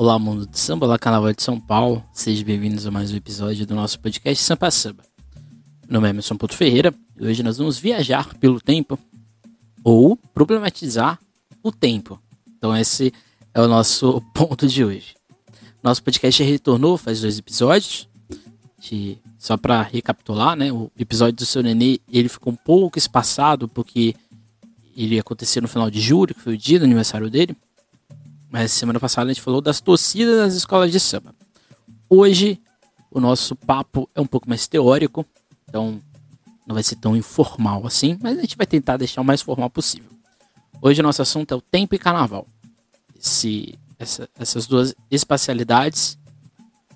Olá, mundo do samba, olá, Carnaval de São Paulo. Sejam bem-vindos a mais um episódio do nosso podcast Sampa Samba. Meu nome é Emerson Porto Ferreira e hoje nós vamos viajar pelo tempo ou problematizar o tempo. Então, esse é o nosso ponto de hoje. Nosso podcast retornou faz dois episódios. De, só para recapitular, né? O episódio do seu nenê ele ficou um pouco espaçado porque ele ia acontecer no final de julho, que foi o dia do aniversário dele. Mas semana passada a gente falou das torcidas das escolas de samba. Hoje o nosso papo é um pouco mais teórico, então não vai ser tão informal assim, mas a gente vai tentar deixar o mais formal possível. Hoje o nosso assunto é o tempo e carnaval. Esse, essa, essas duas espacialidades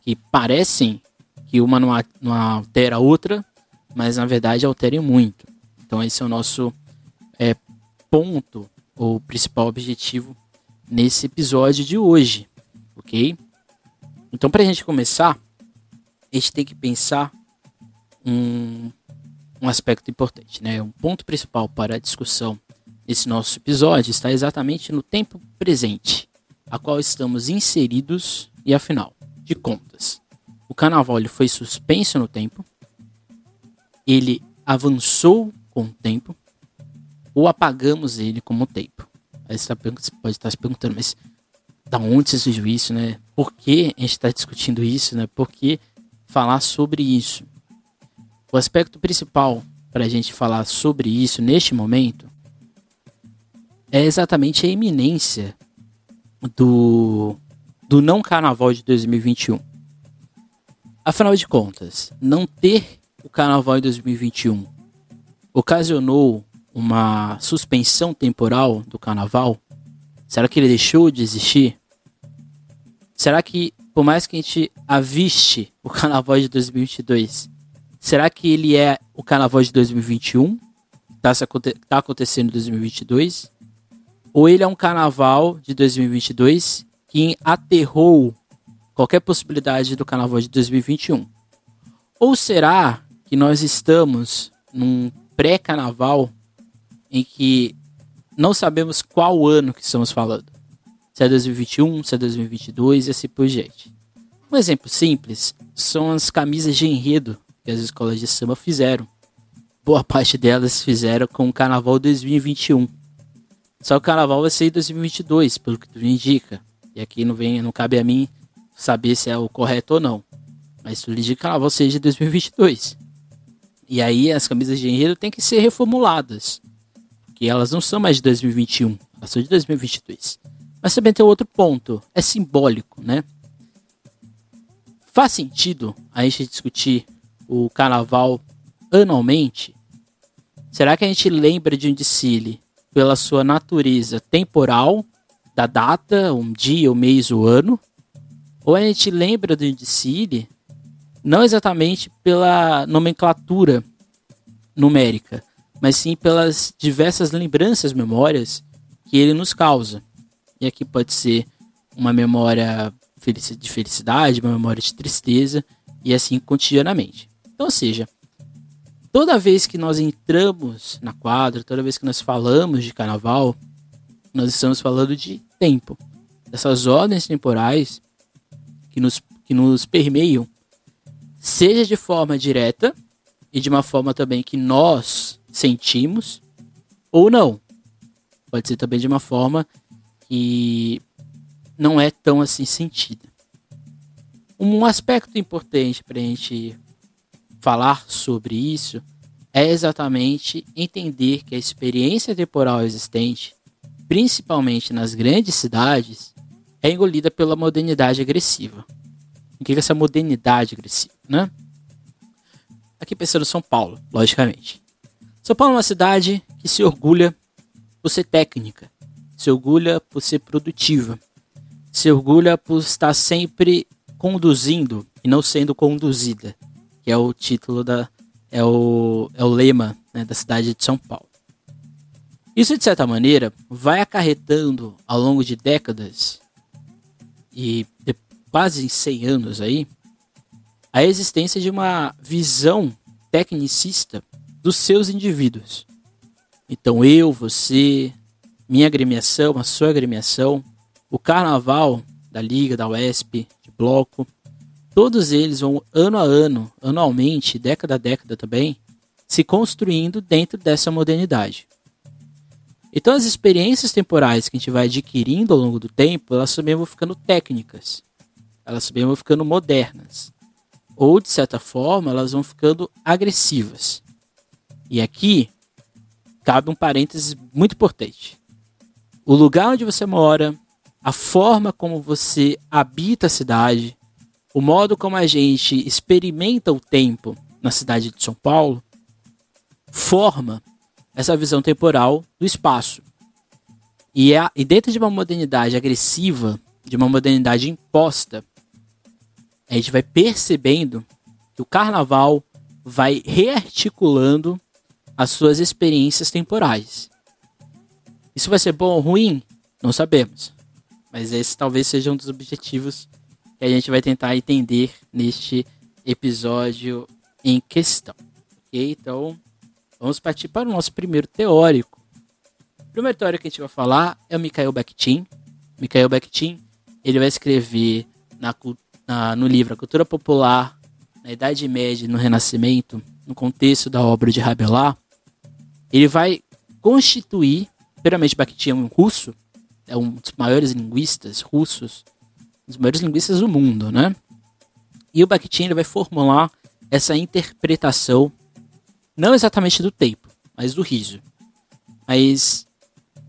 que parecem que uma não, não altera a outra, mas na verdade alteram muito. Então esse é o nosso é, ponto, ou principal objetivo nesse episódio de hoje, ok? Então, para a gente começar, a gente tem que pensar um, um aspecto importante, né? Um ponto principal para a discussão desse nosso episódio está exatamente no tempo presente, a qual estamos inseridos e, afinal de contas, o carnaval ele foi suspenso no tempo, ele avançou com o tempo, ou apagamos ele como tempo. Aí você, tá, pode estar se perguntando, mas da onde você surgiu isso, né? Por que a gente está discutindo isso, né? Por que falar sobre isso? O aspecto principal para a gente falar sobre isso neste momento é exatamente a iminência do, do não carnaval de 2021. Afinal de contas, não ter o carnaval em 2021 ocasionou uma suspensão temporal do carnaval? Será que ele deixou de existir? Será que, por mais que a gente aviste o carnaval de 2022, será que ele é o carnaval de 2021? Está tá acontecendo em 2022? Ou ele é um carnaval de 2022 que aterrou qualquer possibilidade do carnaval de 2021? Ou será que nós estamos num pré-carnaval em que não sabemos qual ano que estamos falando. Se é 2021, se é 2022 e assim por diante. Um exemplo simples são as camisas de enredo que as escolas de samba fizeram. Boa parte delas fizeram com o Carnaval 2021. Só o Carnaval vai ser em 2022, pelo que tu indica. E aqui não, vem, não cabe a mim saber se é o correto ou não. Mas tu indica que o Carnaval seja de 2022. E aí as camisas de enredo têm que ser reformuladas elas não são mais de 2021, elas são de 2022. Mas também tem outro ponto, é simbólico, né? Faz sentido a gente discutir o carnaval anualmente? Será que a gente lembra de um desfile pela sua natureza temporal, da data, um dia, o um mês, o um ano? Ou a gente lembra de um desfile não exatamente pela nomenclatura numérica, mas sim pelas diversas lembranças, memórias que ele nos causa. E aqui pode ser uma memória de felicidade, uma memória de tristeza, e assim cotidianamente. Então, ou seja, toda vez que nós entramos na quadra, toda vez que nós falamos de carnaval, nós estamos falando de tempo. Dessas ordens temporais que nos, que nos permeiam, seja de forma direta e de uma forma também que nós sentimos ou não. Pode ser também de uma forma que não é tão assim sentida. Um aspecto importante para a gente falar sobre isso é exatamente entender que a experiência temporal existente, principalmente nas grandes cidades, é engolida pela modernidade agressiva. O que é essa modernidade agressiva, né? Aqui pensando em São Paulo, logicamente. São Paulo é uma cidade que se orgulha por ser técnica, se orgulha por ser produtiva, se orgulha por estar sempre conduzindo e não sendo conduzida, que é o título da é o, é o lema né, da cidade de São Paulo. Isso de certa maneira vai acarretando ao longo de décadas e de quase 100 anos aí a existência de uma visão tecnicista dos seus indivíduos. Então eu, você, minha agremiação, a sua agremiação, o carnaval da Liga, da UESP, de Bloco, todos eles vão ano a ano, anualmente, década a década também, se construindo dentro dessa modernidade. Então as experiências temporais que a gente vai adquirindo ao longo do tempo, elas também vão ficando técnicas. Elas também vão ficando modernas. Ou, de certa forma, elas vão ficando agressivas. E aqui cabe um parênteses muito importante. O lugar onde você mora, a forma como você habita a cidade, o modo como a gente experimenta o tempo na cidade de São Paulo, forma essa visão temporal do espaço. E, é, e dentro de uma modernidade agressiva, de uma modernidade imposta, a gente vai percebendo que o carnaval vai rearticulando as suas experiências temporais. Isso vai ser bom ou ruim? Não sabemos. Mas esse talvez seja um dos objetivos que a gente vai tentar entender neste episódio em questão. Ok? Então, Vamos partir para o nosso primeiro teórico. O primeiro teórico que a gente vai falar é o Mikhail Bakhtin. Mikhail Bakhtin, ele vai escrever na, na, no livro A Cultura Popular na Idade Média e no Renascimento, no contexto da obra de Rabelais, ele vai constituir, primeiramente Bakhtin é um russo, é um dos maiores linguistas russos, um dos maiores linguistas do mundo, né? E o Bakhtin ele vai formular essa interpretação não exatamente do tempo, mas do riso. Mas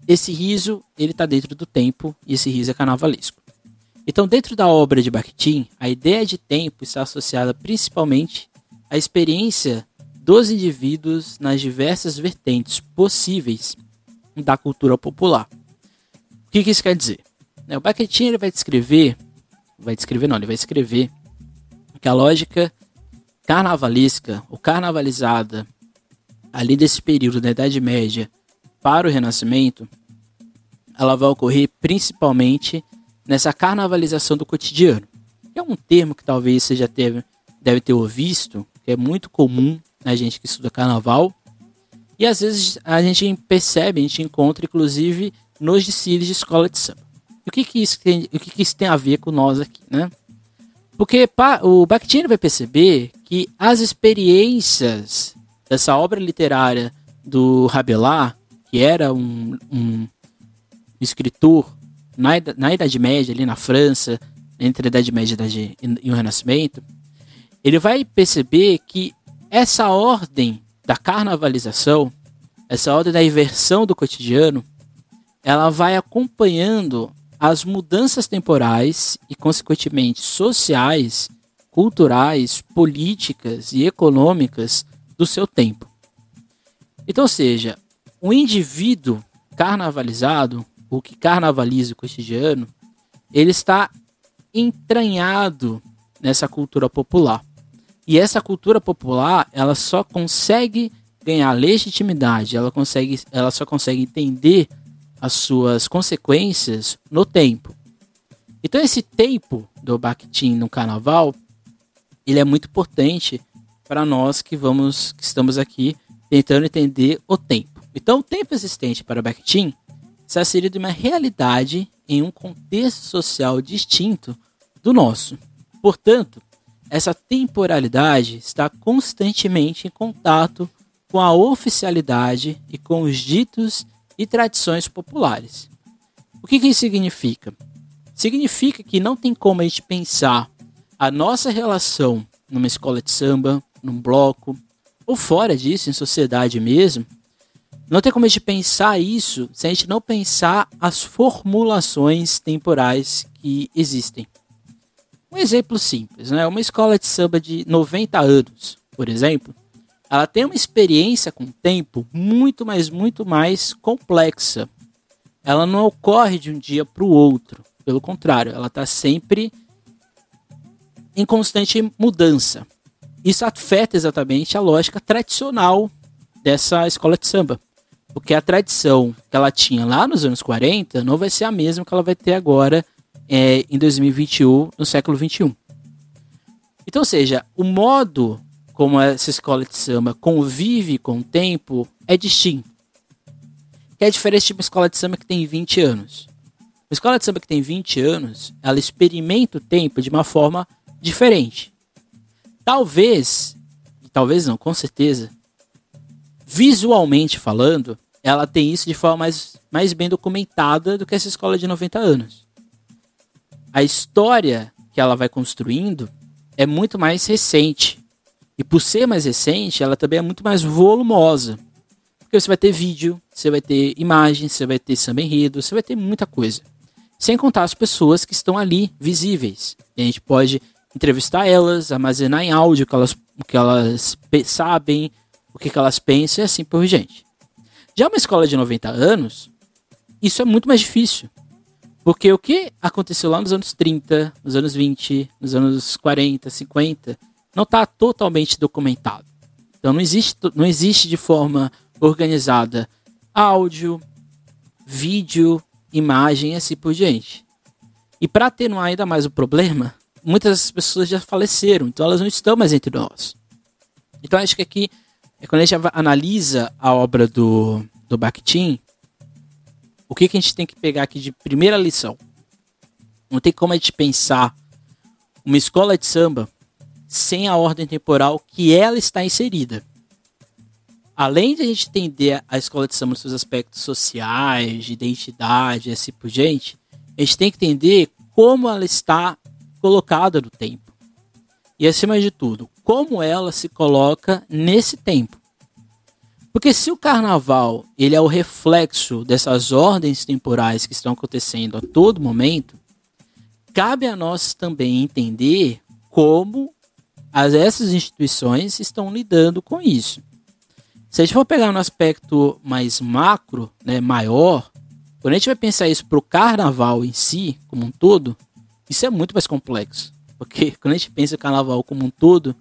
esse riso, ele está dentro do tempo e esse riso é carnavalesco. Então, dentro da obra de Bakhtin, a ideia de tempo está associada principalmente à experiência dos indivíduos nas diversas vertentes possíveis da cultura popular. O que, que isso quer dizer? Né, o Bakhtin ele vai descrever, vai descrever não, ele vai escrever que a lógica carnavalesca ou carnavalizada ali desse período da Idade Média para o Renascimento, ela vai ocorrer principalmente nessa carnavalização do cotidiano. É um termo que talvez você já teve, deve ter ouvido, que é muito comum na gente que estuda carnaval. E às vezes a gente percebe, a gente encontra, inclusive, nos desfiles de escola de samba. E o que, que, isso, tem, o que, que isso tem a ver com nós aqui, né? Porque o Bakhtin vai perceber que as experiências dessa obra literária do Rabelais, que era um, um escritor na, na Idade Média, ali na França, entre a Idade Média e o Renascimento, ele vai perceber que essa ordem da carnavalização, essa ordem da inversão do cotidiano, ela vai acompanhando as mudanças temporais e, consequentemente, sociais, culturais, políticas e econômicas do seu tempo. Então, seja, o um indivíduo carnavalizado, o que carnavaliza o cotidiano, ele está entranhado nessa cultura popular. E essa cultura popular, ela só consegue ganhar legitimidade, ela, consegue, ela só consegue entender as suas consequências no tempo. Então esse tempo do Bakhtin no carnaval, ele é muito importante para nós que vamos que estamos aqui tentando entender o tempo. Então, o tempo existente para Bakhtin está inserido em uma realidade em um contexto social distinto do nosso. Portanto, essa temporalidade está constantemente em contato com a oficialidade e com os ditos e tradições populares. O que, que isso significa? Significa que não tem como a gente pensar a nossa relação numa escola de samba, num bloco, ou fora disso, em sociedade mesmo, não tem como a gente pensar isso se a gente não pensar as formulações temporais que existem. Um exemplo simples, né? Uma escola de samba de 90 anos, por exemplo, ela tem uma experiência com o tempo muito, mais, muito mais complexa. Ela não ocorre de um dia para o outro. Pelo contrário, ela está sempre em constante mudança. Isso afeta exatamente a lógica tradicional dessa escola de samba. Porque a tradição que ela tinha lá nos anos 40 não vai ser a mesma que ela vai ter agora é, em 2021, no século 21. Então, ou seja, o modo como essa escola de samba convive com o tempo é distinto. Que é diferente de uma escola de samba que tem 20 anos. Uma escola de samba que tem 20 anos, ela experimenta o tempo de uma forma diferente. Talvez, talvez não, com certeza, visualmente falando, ela tem isso de forma mais, mais bem documentada do que essa escola de 90 anos. A história que ela vai construindo é muito mais recente. E por ser mais recente, ela também é muito mais volumosa. Porque você vai ter vídeo, você vai ter imagem, você vai ter samba enredo, você vai ter muita coisa. Sem contar as pessoas que estão ali, visíveis. E a gente pode entrevistar elas, armazenar em áudio o que elas, o que elas sabem, o que, que elas pensam e assim por diante. Já uma escola de 90 anos, isso é muito mais difícil. Porque o que aconteceu lá nos anos 30, nos anos 20, nos anos 40, 50, não está totalmente documentado. Então não existe, não existe de forma organizada áudio, vídeo, imagem e assim por diante. E para atenuar ainda mais o problema, muitas pessoas já faleceram, então elas não estão mais entre nós. Então acho que aqui, é quando a gente analisa a obra do, do Bakhtin, o que, que a gente tem que pegar aqui de primeira lição? Não tem como a gente pensar uma escola de samba sem a ordem temporal que ela está inserida além de a gente entender a escola de samba nos seus aspectos sociais, de identidade assim por diante, a gente tem que entender como ela está colocada no tempo. E acima de tudo, como ela se coloca nesse tempo. Porque se o carnaval ele é o reflexo dessas ordens temporais que estão acontecendo a todo momento, cabe a nós também entender como as, essas instituições estão lidando com isso. Se a gente for pegar no aspecto mais macro, né, maior, quando a gente vai pensar isso para o carnaval em si, como um todo, isso é muito mais complexo. Porque quando a gente pensa o carnaval como um todo,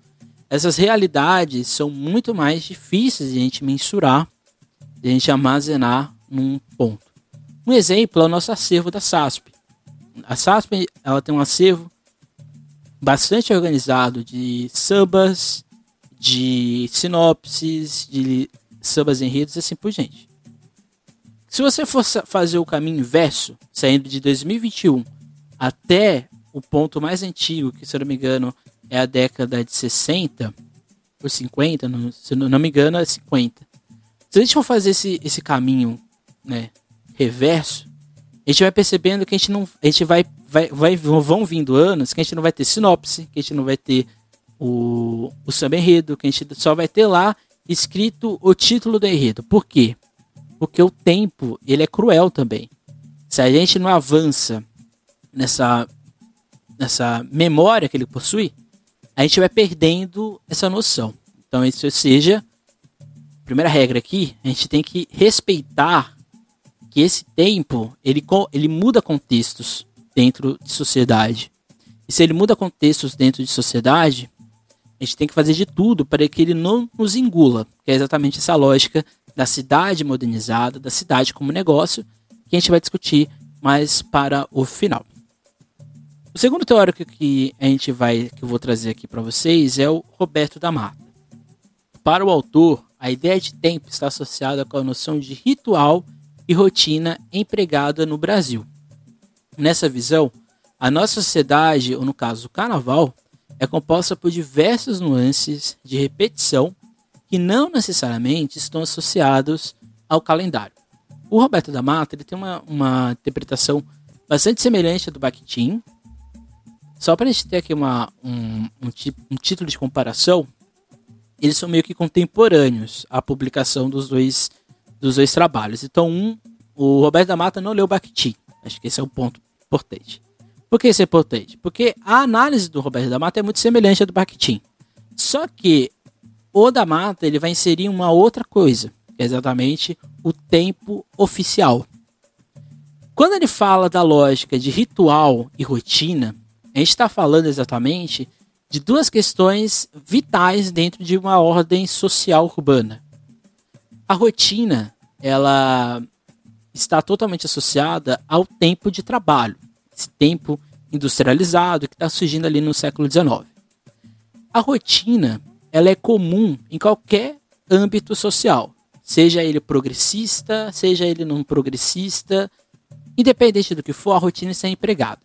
essas realidades são muito mais difíceis de a gente mensurar, de a gente armazenar num ponto. Um exemplo é o nosso acervo da SASP. A SASP ela tem um acervo bastante organizado de sambas, de sinopses, de sambas enredos e assim por diante. Se você for fazer o caminho inverso, saindo de 2021 até o ponto mais antigo, que se eu não me engano é a década de 60 ou 50, não, se não me engano é 50. Se a gente for fazer esse, esse caminho né, reverso, a gente vai percebendo que a gente não. A gente vai, vai, vai. Vão vindo anos que a gente não vai ter sinopse, que a gente não vai ter o, o samba enredo, que a gente só vai ter lá escrito o título do enredo. Por quê? Porque o tempo, ele é cruel também. Se a gente não avança nessa, nessa memória que ele possui, a gente vai perdendo essa noção. Então, isso seja, primeira regra aqui, a gente tem que respeitar que esse tempo, ele, ele muda contextos dentro de sociedade. E se ele muda contextos dentro de sociedade, a gente tem que fazer de tudo para que ele não nos engula, que é exatamente essa lógica da cidade modernizada, da cidade como negócio, que a gente vai discutir mais para o final. O segundo teórico que a gente vai, que eu vou trazer aqui para vocês é o Roberto da Mata. Para o autor, a ideia de tempo está associada com a noção de ritual e rotina empregada no Brasil. Nessa visão, a nossa sociedade, ou no caso o carnaval, é composta por diversas nuances de repetição que não necessariamente estão associados ao calendário. O Roberto da Mata ele tem uma, uma interpretação bastante semelhante à do Bakhtin. Só para a gente ter aqui uma, um, um, um título de comparação, eles são meio que contemporâneos à publicação dos dois, dos dois trabalhos. Então, um, o Roberto da Mata não leu Bakhtin. Acho que esse é um ponto importante. Por que isso é importante? Porque a análise do Roberto da Mata é muito semelhante à do Bakhtin. Só que o da Mata ele vai inserir uma outra coisa, é exatamente o tempo oficial. Quando ele fala da lógica de ritual e rotina, a gente está falando exatamente de duas questões vitais dentro de uma ordem social urbana. A rotina, ela está totalmente associada ao tempo de trabalho esse tempo industrializado que está surgindo ali no século XIX. A rotina ela é comum em qualquer âmbito social, seja ele progressista, seja ele não progressista, Independente do que for, a rotina está empregada.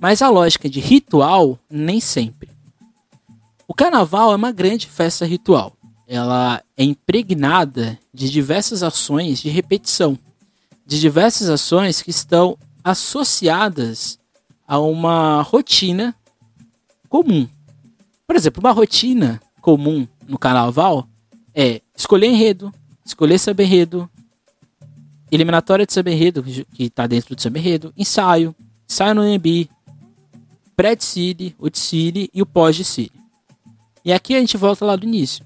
Mas a lógica de ritual, nem sempre. O carnaval é uma grande festa ritual. Ela é impregnada de diversas ações de repetição, de diversas ações que estão associadas a uma rotina comum. Por exemplo, uma rotina comum no carnaval é escolher enredo, escolher samba enredo, eliminatória de samba enredo, que está dentro do samba enredo, ensaio, ensaio no EMB, pré-desfile, o desfile e o pós-desfile. E aqui a gente volta lá do início.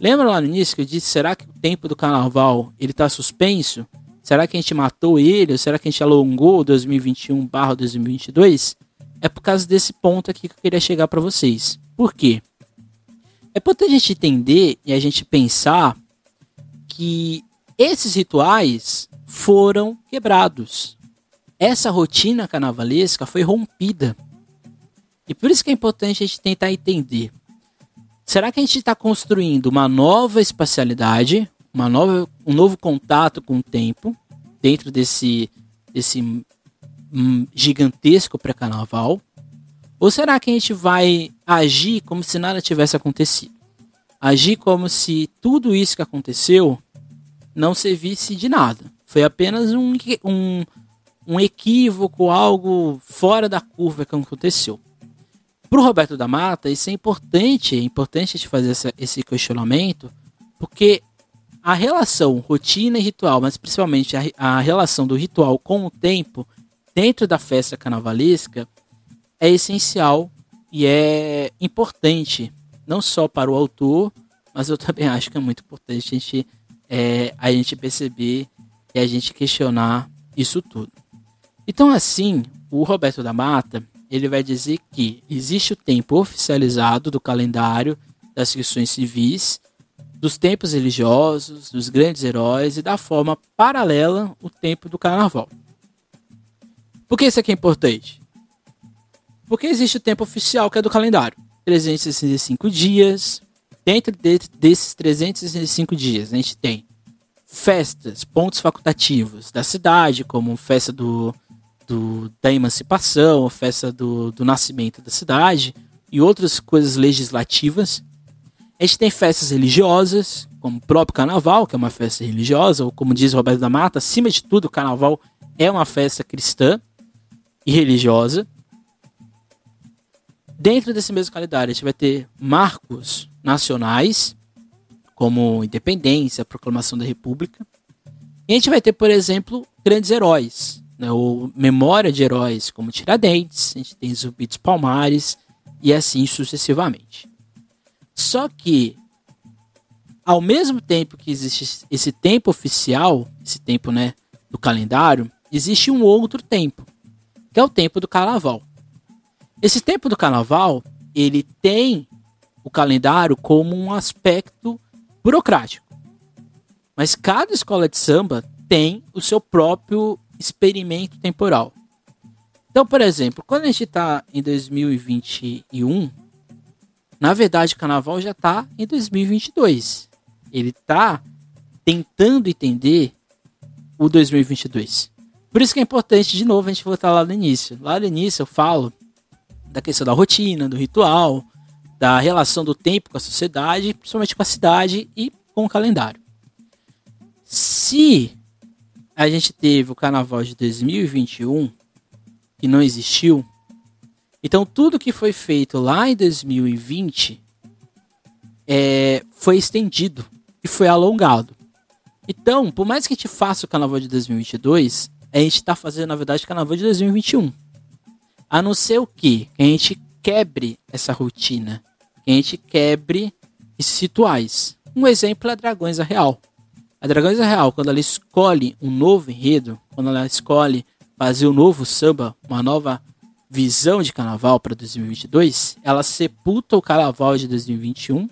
Lembra lá no início que eu disse, será que o tempo do carnaval ele está suspenso? Será que a gente matou ele? Ou será que a gente alongou 2021 barra 2022? É por causa desse ponto aqui que eu queria chegar para vocês. Por quê? É importante a gente entender e a gente pensar que esses rituais foram quebrados. Essa rotina carnavalesca foi rompida. E por isso que é importante a gente tentar entender. Será que a gente está construindo uma nova espacialidade, uma nova, um novo contato com o tempo dentro desse, desse hum, gigantesco pré-carnaval? Ou será que a gente vai agir como se nada tivesse acontecido? Agir como se tudo isso que aconteceu não servisse de nada. Foi apenas um, um, um equívoco, algo fora da curva que aconteceu. Para o Roberto da Mata, isso é importante, é importante a gente fazer essa, esse questionamento, porque a relação rotina e ritual, mas principalmente a, a relação do ritual com o tempo dentro da festa carnavalesca é essencial e é importante, não só para o autor, mas eu também acho que é muito importante a gente é, a gente perceber e a gente questionar isso tudo. Então, assim, o Roberto da Mata ele vai dizer que existe o tempo oficializado do calendário das questões civis, dos tempos religiosos, dos grandes heróis e da forma paralela o tempo do carnaval. Por que isso aqui é importante? Porque existe o tempo oficial que é do calendário, 365 dias, Dentro de, desses 365 dias, a gente tem festas, pontos facultativos da cidade, como festa do, do da emancipação, festa do, do nascimento da cidade e outras coisas legislativas. A gente tem festas religiosas, como o próprio carnaval, que é uma festa religiosa, ou como diz Roberto da Mata, acima de tudo, o carnaval é uma festa cristã e religiosa. Dentro desse mesmo calendário, a gente vai ter marcos nacionais, como independência, proclamação da República. E a gente vai ter, por exemplo, grandes heróis, né, ou memória de heróis como Tiradentes, a gente tem Zumbi dos Palmares e assim sucessivamente. Só que, ao mesmo tempo que existe esse tempo oficial, esse tempo né, do calendário, existe um outro tempo, que é o tempo do carnaval. Esse tempo do carnaval, ele tem o calendário como um aspecto burocrático. Mas cada escola de samba tem o seu próprio experimento temporal. Então, por exemplo, quando a gente está em 2021, na verdade o carnaval já está em 2022. Ele está tentando entender o 2022. Por isso que é importante, de novo, a gente voltar lá no início. Lá no início eu falo da questão da rotina, do ritual, da relação do tempo com a sociedade, principalmente com a cidade e com o calendário. Se a gente teve o carnaval de 2021 que não existiu, então tudo que foi feito lá em 2020 é, foi estendido e foi alongado. Então, por mais que a gente faça o carnaval de 2022, a gente está fazendo, na verdade, o carnaval de 2021. A não ser o que? A gente quebre essa rotina que a gente quebre esses rituais. Um exemplo é Dragões a Real. A Dragões a Real, quando ela escolhe um novo enredo, quando ela escolhe fazer um novo samba, uma nova visão de carnaval para 2022, ela sepulta o carnaval de 2021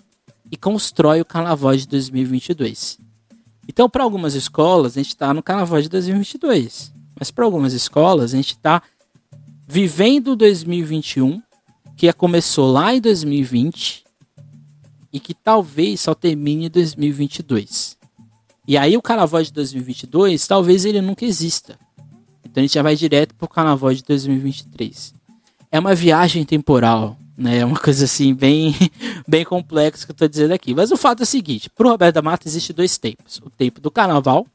e constrói o carnaval de 2022. Então, para algumas escolas, a gente está no carnaval de 2022, mas para algumas escolas, a gente está vivendo 2021 que começou lá em 2020 e que talvez só termine em 2022. E aí o carnaval de 2022, talvez ele nunca exista. Então a gente já vai direto pro carnaval de 2023. É uma viagem temporal, né? É uma coisa assim bem, bem complexa que eu tô dizendo aqui. Mas o fato é o seguinte: pro Roberto da Mata existe dois tempos: o tempo do carnaval,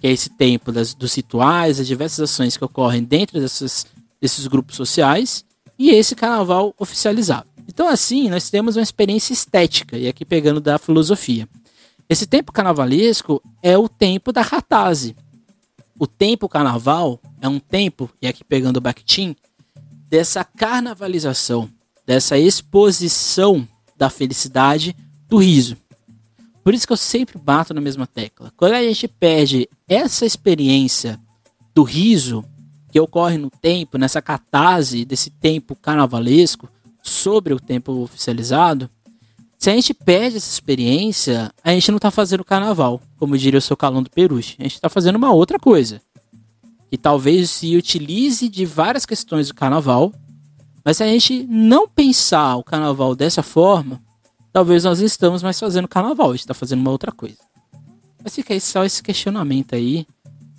que é esse tempo das, dos rituais, as diversas ações que ocorrem dentro dessas, desses grupos sociais, e esse carnaval oficializado. Então, assim, nós temos uma experiência estética, e aqui pegando da filosofia. Esse tempo carnavalesco é o tempo da ratase. O tempo carnaval é um tempo, e aqui pegando o Bakhtin, dessa carnavalização, dessa exposição da felicidade do riso. Por isso que eu sempre bato na mesma tecla. Quando a gente perde essa experiência do riso que ocorre no tempo, nessa catarse desse tempo carnavalesco sobre o tempo oficializado, se a gente perde essa experiência, a gente não está fazendo carnaval, como diria o seu calão do Peruche. A gente está fazendo uma outra coisa. Que talvez se utilize de várias questões do carnaval, mas se a gente não pensar o carnaval dessa forma, talvez nós estamos mais fazendo carnaval, a gente está fazendo uma outra coisa. Mas fica aí só esse questionamento aí.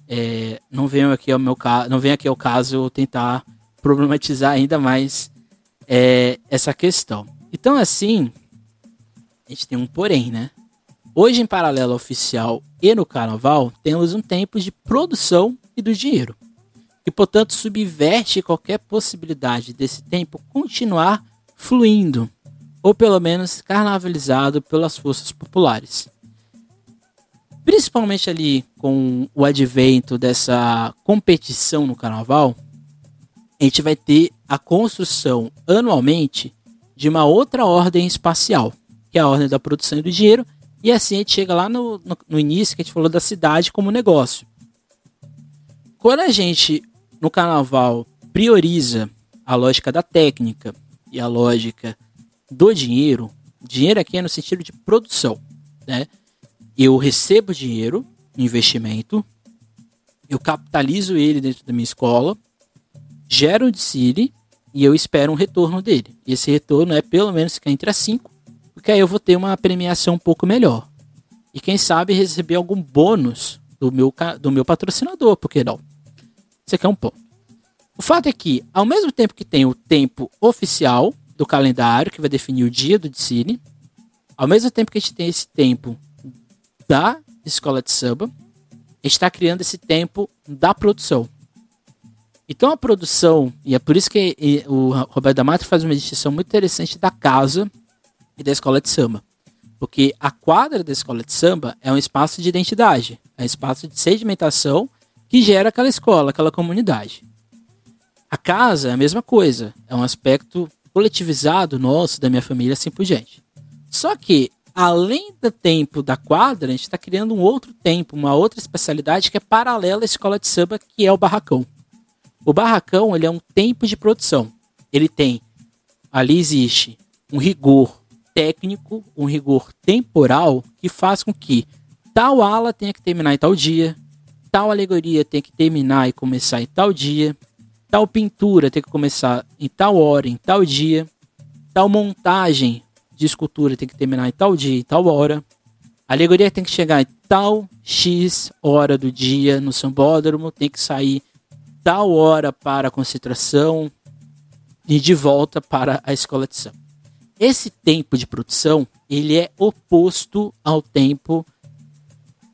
É, não venho aqui ao meu caso, não vem aqui ao caso tentar problematizar ainda mais é, essa questão. Então, assim, gente tem um porém, né? Hoje, em paralelo ao oficial e no carnaval, temos um tempo de produção e do dinheiro, que, portanto, subverte qualquer possibilidade desse tempo continuar fluindo, ou pelo menos carnavalizado pelas forças populares. Principalmente ali com o advento dessa competição no carnaval, a gente vai ter a construção anualmente de uma outra ordem espacial que é a ordem da produção e do dinheiro, e assim a gente chega lá no, no, no início que a gente falou da cidade como negócio. Quando a gente, no carnaval, prioriza a lógica da técnica e a lógica do dinheiro, dinheiro aqui é no sentido de produção, né? Eu recebo dinheiro, investimento, eu capitalizo ele dentro da minha escola, gero o DCIRI e eu espero um retorno dele. E esse retorno é pelo menos entre as 5 porque aí eu vou ter uma premiação um pouco melhor. E quem sabe receber algum bônus do meu, do meu patrocinador, por que não? Isso aqui é um ponto. O fato é que, ao mesmo tempo que tem o tempo oficial do calendário, que vai definir o dia do Dicine, ao mesmo tempo que a gente tem esse tempo da escola de samba, a gente está criando esse tempo da produção. Então a produção, e é por isso que o Roberto da Mata faz uma distinção muito interessante da casa e da escola de samba. Porque a quadra da escola de samba é um espaço de identidade, é um espaço de sedimentação que gera aquela escola, aquela comunidade. A casa é a mesma coisa, é um aspecto coletivizado nosso, da minha família, assim por diante. Só que, além do tempo da quadra, a gente está criando um outro tempo, uma outra especialidade que é paralela à escola de samba, que é o barracão. O barracão ele é um tempo de produção. Ele tem, ali existe um rigor técnico, um rigor temporal que faz com que tal ala tenha que terminar em tal dia, tal alegoria tenha que terminar e começar em tal dia, tal pintura tem que começar em tal hora, em tal dia, tal montagem de escultura tem que terminar em tal dia, em tal hora. A alegoria tem que chegar em tal X hora do dia no sambódromo, tem que sair tal hora para a concentração e de volta para a escola de samba. Esse tempo de produção, ele é oposto ao tempo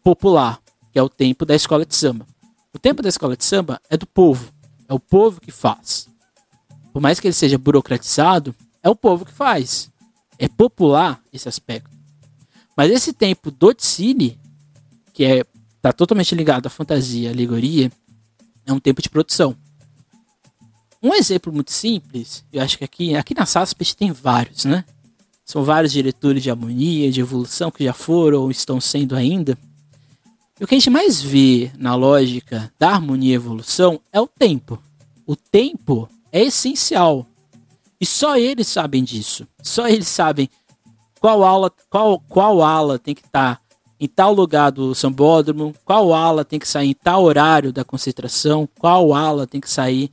popular, que é o tempo da escola de samba. O tempo da escola de samba é do povo, é o povo que faz. Por mais que ele seja burocratizado, é o povo que faz. É popular esse aspecto. Mas esse tempo do Ticine, que é tá totalmente ligado à fantasia, à alegoria, é um tempo de produção. Um exemplo muito simples, eu acho que aqui, aqui na SASP tem vários, né? São vários diretores de harmonia, de evolução que já foram ou estão sendo ainda. E o que a gente mais vê na lógica da harmonia e evolução é o tempo. O tempo é essencial. E só eles sabem disso. Só eles sabem qual aula, qual, qual ala tem que estar tá em tal lugar do sambódromo, qual ala tem que sair em tal horário da concentração, qual ala tem que sair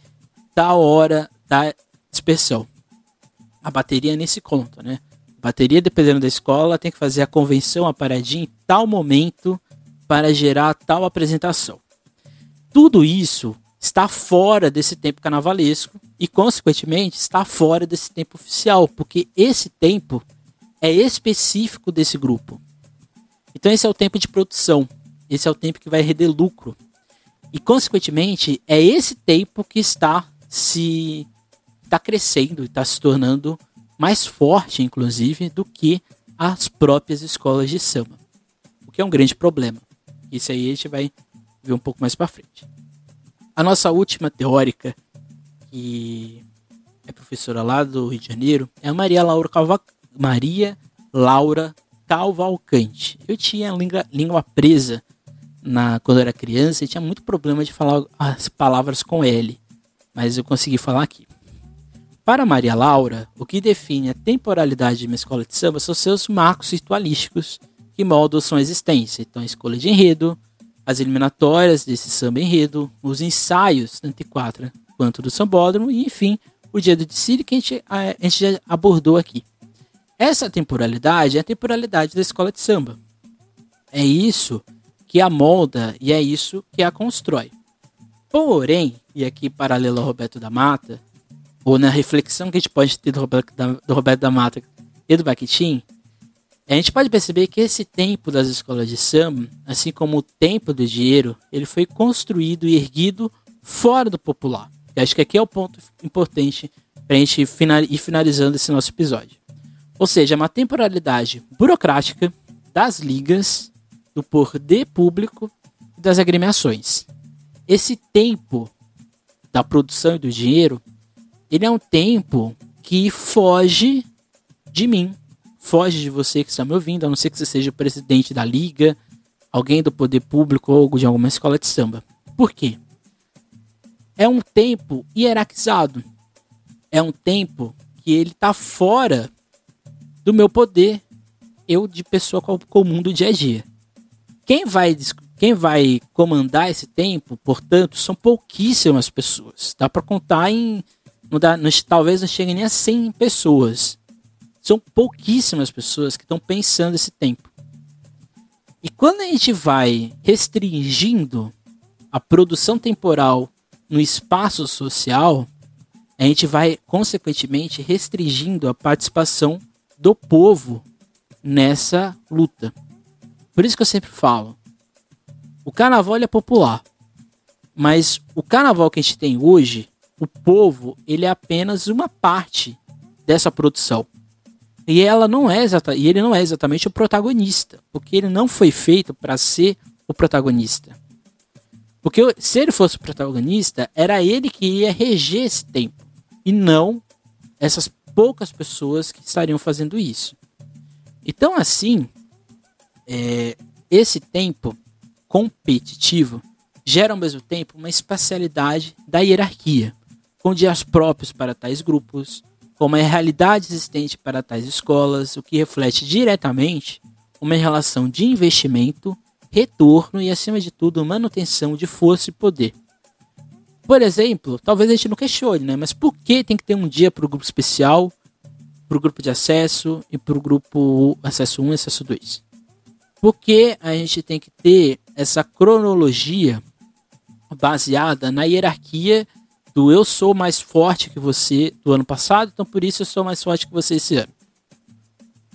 tal hora da dispersão. A bateria nem se conta, né? A bateria, dependendo da escola, tem que fazer a convenção, a paradinha em tal momento para gerar tal apresentação. Tudo isso está fora desse tempo carnavalesco e, consequentemente, está fora desse tempo oficial, porque esse tempo é específico desse grupo. Então, esse é o tempo de produção, esse é o tempo que vai render lucro. E, consequentemente, é esse tempo que está se está crescendo e está se tornando mais forte, inclusive, do que as próprias escolas de samba. O que é um grande problema. Isso aí a gente vai ver um pouco mais para frente. A nossa última teórica, que é professora lá do Rio de Janeiro, é a Maria Laura, Calva... Maria Laura Cavalcante. Eu tinha língua, língua presa na, quando eu era criança e tinha muito problema de falar as palavras com L, mas eu consegui falar aqui. Para Maria Laura, o que define a temporalidade de uma escola de samba são seus marcos ritualísticos que moldam sua existência. Então, a escolha de enredo, as eliminatórias desse samba enredo, os ensaios, tanto de quatro quanto do sambódromo, e enfim, o dia do desfile que a gente, a, a gente já abordou aqui. Essa temporalidade é a temporalidade da escola de samba. É isso que a molda e é isso que a constrói. Porém, e aqui paralelo ao Roberto da Mata, ou na reflexão que a gente pode ter do Roberto da, do Roberto da Mata e do Bakhtin, a gente pode perceber que esse tempo das escolas de samba, assim como o tempo do dinheiro, ele foi construído e erguido fora do popular. E acho que aqui é o ponto importante para a gente ir finalizando esse nosso episódio. Ou seja, uma temporalidade burocrática das ligas, do poder público e das agremiações. Esse tempo da produção e do dinheiro ele é um tempo que foge de mim, foge de você que está me ouvindo, a não ser que você seja o presidente da liga, alguém do poder público ou de alguma escola de samba. Por quê? É um tempo hierarquizado. É um tempo que ele está fora do meu poder, eu de pessoa comum do dia a dia. Quem vai, quem vai comandar esse tempo, portanto, são pouquíssimas pessoas. Dá para contar em não dá, não, talvez não chegue nem a 100 pessoas. São pouquíssimas pessoas que estão pensando esse tempo. E quando a gente vai restringindo a produção temporal no espaço social, a gente vai, consequentemente, restringindo a participação do povo nessa luta. Por isso que eu sempre falo: o carnaval é popular, mas o carnaval que a gente tem hoje o povo ele é apenas uma parte dessa produção. E ela não é exata, e ele não é exatamente o protagonista, porque ele não foi feito para ser o protagonista. Porque se ele fosse o protagonista, era ele que ia reger esse tempo, e não essas poucas pessoas que estariam fazendo isso. Então, assim, é, esse tempo competitivo gera ao mesmo tempo uma espacialidade da hierarquia com dias próprios para tais grupos, com uma realidade existente para tais escolas, o que reflete diretamente uma relação de investimento, retorno e, acima de tudo, manutenção de força e poder. Por exemplo, talvez a gente não questione, né? Mas por que tem que ter um dia para o grupo especial, para o grupo de acesso e para o grupo acesso 1 e acesso 2? Por que a gente tem que ter essa cronologia baseada na hierarquia do eu sou mais forte que você do ano passado, então por isso eu sou mais forte que você esse ano.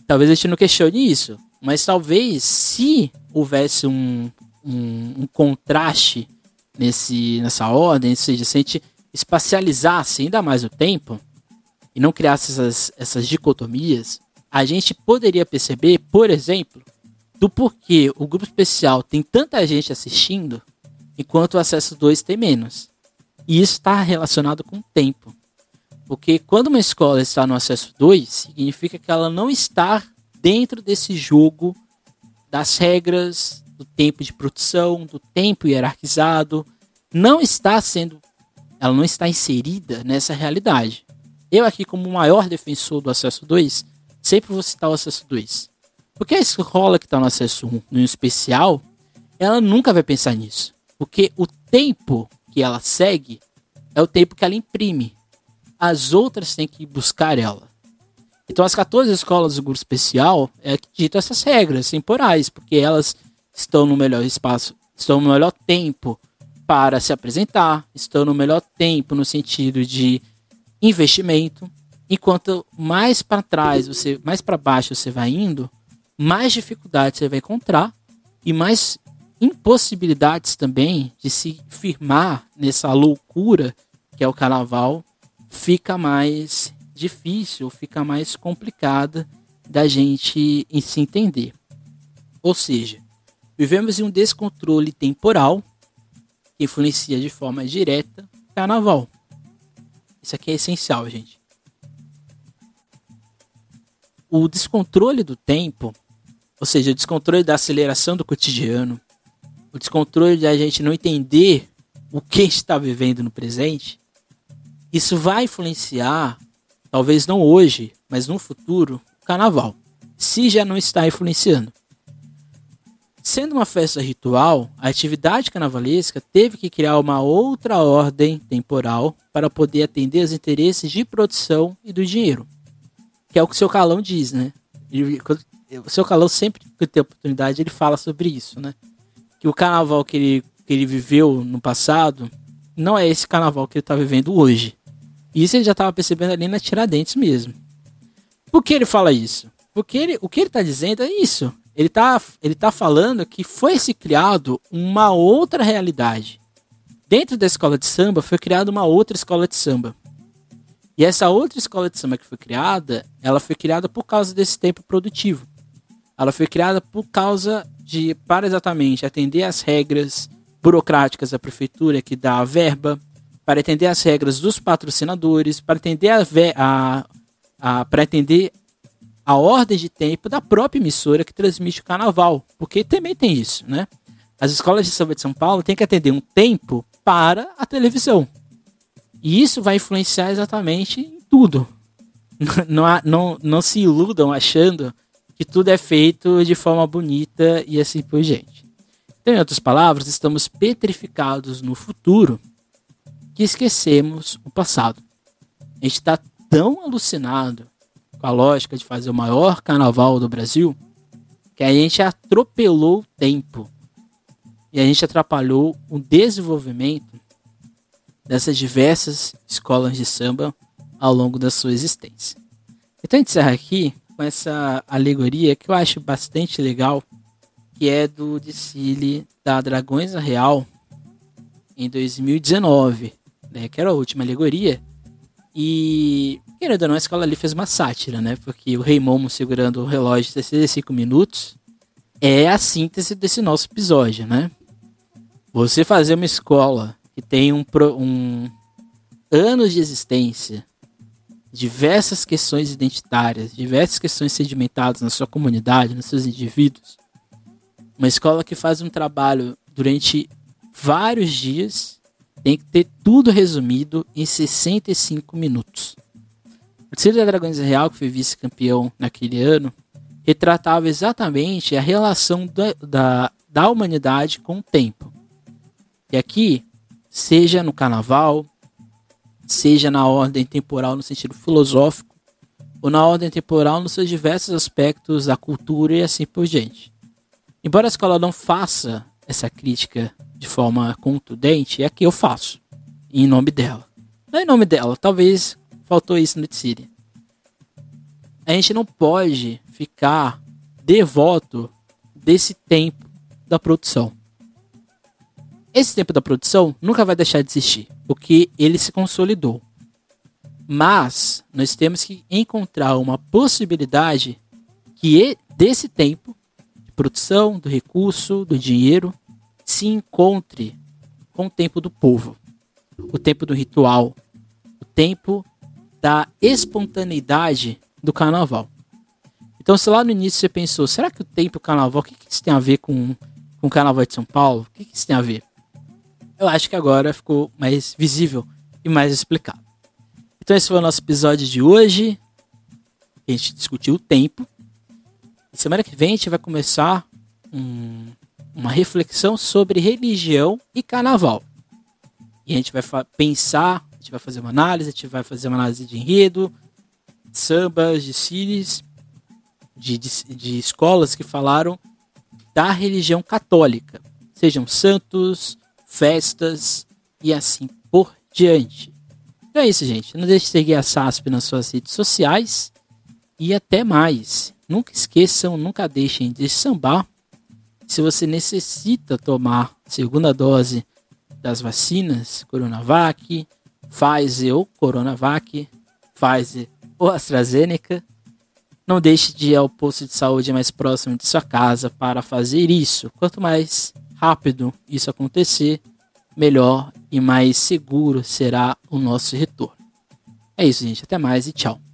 Talvez a gente não questione isso, mas talvez se houvesse um, um, um contraste nesse, nessa ordem, ou seja, se a gente espacializasse ainda mais o tempo e não criasse essas, essas dicotomias, a gente poderia perceber, por exemplo, do porquê o grupo especial tem tanta gente assistindo enquanto o acesso 2 tem menos. E isso está relacionado com o tempo. Porque quando uma escola está no acesso 2, significa que ela não está dentro desse jogo das regras, do tempo de produção, do tempo hierarquizado, não está sendo, ela não está inserida nessa realidade. Eu aqui como o maior defensor do acesso 2, sempre vou citar o acesso 2. Porque a escola que está no acesso 1, no especial, ela nunca vai pensar nisso. Porque o tempo que ela segue é o tempo que ela imprime. As outras têm que buscar ela. Então, as 14 escolas do grupo especial é que ditam essas regras temporais, porque elas estão no melhor espaço, estão no melhor tempo para se apresentar, estão no melhor tempo no sentido de investimento. Enquanto mais para trás você, mais para baixo você vai indo, mais dificuldades você vai encontrar e mais impossibilidades também de se firmar nessa loucura que é o carnaval fica mais difícil, fica mais complicada da gente se entender. Ou seja, vivemos em um descontrole temporal que influencia de forma direta o carnaval. Isso aqui é essencial, gente. O descontrole do tempo, ou seja, o descontrole da aceleração do cotidiano, o descontrole de a gente não entender o que está vivendo no presente, isso vai influenciar, talvez não hoje, mas no futuro, o carnaval, se já não está influenciando. Sendo uma festa ritual, a atividade carnavalesca teve que criar uma outra ordem temporal para poder atender os interesses de produção e do dinheiro. Que é o que o seu Calão diz, né? O seu Calão sempre que tem oportunidade, ele fala sobre isso, né? Que o carnaval que ele, que ele viveu no passado não é esse carnaval que ele está vivendo hoje. Isso ele já estava percebendo ali na Tiradentes mesmo. Por que ele fala isso? Porque ele, o que ele está dizendo é isso. Ele está ele tá falando que foi se criado uma outra realidade. Dentro da escola de samba foi criada uma outra escola de samba. E essa outra escola de samba que foi criada, ela foi criada por causa desse tempo produtivo. Ela foi criada por causa de, para exatamente atender às regras burocráticas da prefeitura que dá a verba, para atender às regras dos patrocinadores, para atender a, a, a, para atender a ordem de tempo da própria emissora que transmite o carnaval, porque também tem isso, né? As escolas de samba de São Paulo têm que atender um tempo para a televisão. E isso vai influenciar exatamente em tudo. Não, não, não se iludam achando que tudo é feito de forma bonita e assim por diante. Então, em outras palavras, estamos petrificados no futuro que esquecemos o passado. A gente está tão alucinado com a lógica de fazer o maior carnaval do Brasil que a gente atropelou o tempo e a gente atrapalhou o desenvolvimento dessas diversas escolas de samba ao longo da sua existência. Então a gente encerra aqui com essa alegoria que eu acho bastante legal, que é do desfile da Dragões Real em 2019 né, que era a última alegoria. E, querendo ou não, a escola ali fez uma sátira, né? Porque o Rei Momo segurando o relógio de 65 minutos é a síntese desse nosso episódio, né? Você fazer uma escola que tem um, um anos de existência, diversas questões identitárias, diversas questões sedimentadas na sua comunidade, nos seus indivíduos. Uma escola que faz um trabalho durante vários dias tem que ter tudo resumido em 65 minutos. O Tiro da Dragões Real, que foi vice-campeão naquele ano, retratava exatamente a relação da, da, da humanidade com o tempo. E aqui, seja no carnaval, seja na ordem temporal no sentido filosófico, ou na ordem temporal nos seus diversos aspectos da cultura e assim por diante. Embora a escola não faça essa crítica de forma contundente, é que eu faço. Em nome dela. Não é em nome dela, talvez faltou isso no Tsiri. A gente não pode ficar devoto desse tempo da produção. Esse tempo da produção nunca vai deixar de existir, porque ele se consolidou. Mas nós temos que encontrar uma possibilidade que desse tempo de produção, do recurso, do dinheiro, se encontre com o tempo do povo, o tempo do ritual, o tempo da espontaneidade do carnaval. Então, se lá no início você pensou, será que o tempo carnaval, o que, que isso tem a ver com, com o carnaval de São Paulo? O que, que isso tem a ver? Eu acho que agora ficou mais visível e mais explicado. Então, esse foi o nosso episódio de hoje. A gente discutiu o tempo. E semana que vem a gente vai começar um, uma reflexão sobre religião e carnaval. E a gente vai pensar, a gente vai fazer uma análise, a gente vai fazer uma análise de enredo, de sambas, de cílios, de, de, de escolas que falaram da religião católica. Sejam santos, festas e assim por diante. Então é isso, gente. Não deixe de seguir a SASP nas suas redes sociais. E até mais. Nunca esqueçam, nunca deixem de sambar. Se você necessita tomar segunda dose das vacinas Coronavac, Pfizer ou Coronavac, Pfizer ou AstraZeneca, não deixe de ir ao posto de saúde mais próximo de sua casa para fazer isso. Quanto mais rápido isso acontecer, melhor e mais seguro será o nosso retorno. É isso, gente. Até mais e tchau.